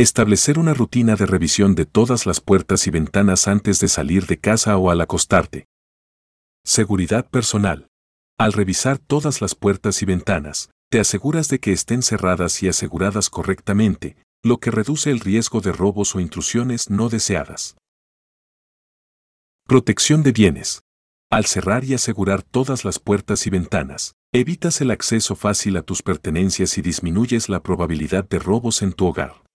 Establecer una rutina de revisión de todas las puertas y ventanas antes de salir de casa o al acostarte. Seguridad personal. Al revisar todas las puertas y ventanas, te aseguras de que estén cerradas y aseguradas correctamente, lo que reduce el riesgo de robos o intrusiones no deseadas. Protección de bienes. Al cerrar y asegurar todas las puertas y ventanas, evitas el acceso fácil a tus pertenencias y disminuyes la probabilidad de robos en tu hogar.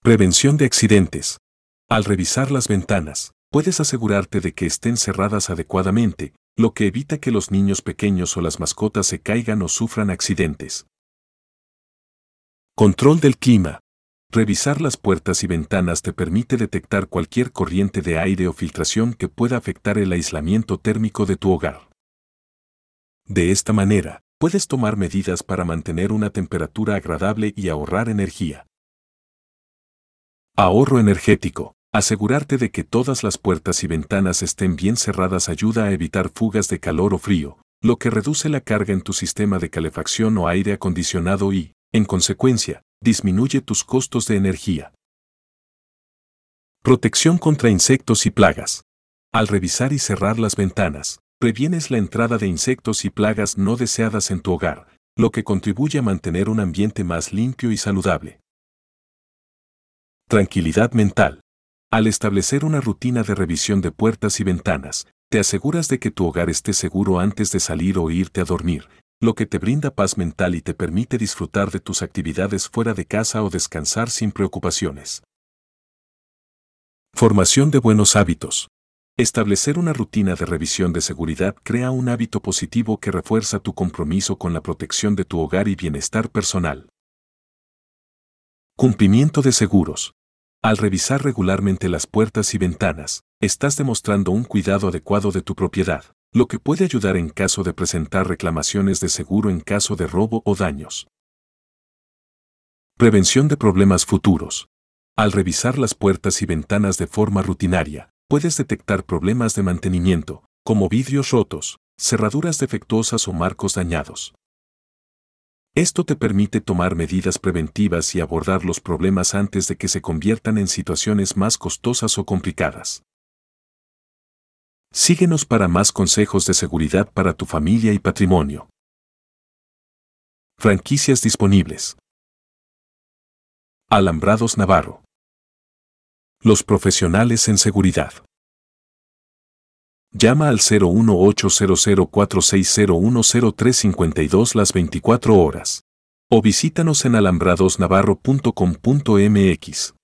Prevención de accidentes. Al revisar las ventanas, puedes asegurarte de que estén cerradas adecuadamente, lo que evita que los niños pequeños o las mascotas se caigan o sufran accidentes. Control del clima. Revisar las puertas y ventanas te permite detectar cualquier corriente de aire o filtración que pueda afectar el aislamiento térmico de tu hogar. De esta manera, puedes tomar medidas para mantener una temperatura agradable y ahorrar energía. Ahorro energético. Asegurarte de que todas las puertas y ventanas estén bien cerradas ayuda a evitar fugas de calor o frío, lo que reduce la carga en tu sistema de calefacción o aire acondicionado y, en consecuencia, disminuye tus costos de energía. Protección contra insectos y plagas. Al revisar y cerrar las ventanas, previenes la entrada de insectos y plagas no deseadas en tu hogar, lo que contribuye a mantener un ambiente más limpio y saludable. Tranquilidad mental. Al establecer una rutina de revisión de puertas y ventanas, te aseguras de que tu hogar esté seguro antes de salir o irte a dormir, lo que te brinda paz mental y te permite disfrutar de tus actividades fuera de casa o descansar sin preocupaciones. Formación de buenos hábitos. Establecer una rutina de revisión de seguridad crea un hábito positivo que refuerza tu compromiso con la protección de tu hogar y bienestar personal. Cumplimiento de seguros. Al revisar regularmente las puertas y ventanas, estás demostrando un cuidado adecuado de tu propiedad lo que puede ayudar en caso de presentar reclamaciones de seguro en caso de robo o daños. Prevención de problemas futuros. Al revisar las puertas y ventanas de forma rutinaria, puedes detectar problemas de mantenimiento, como vidrios rotos, cerraduras defectuosas o marcos dañados. Esto te permite tomar medidas preventivas y abordar los problemas antes de que se conviertan en situaciones más costosas o complicadas. Síguenos para más consejos de seguridad para tu familia y patrimonio. Franquicias disponibles. Alambrados Navarro. Los profesionales en seguridad. Llama al 0180046010352 las 24 horas. O visítanos en alambradosnavarro.com.mx.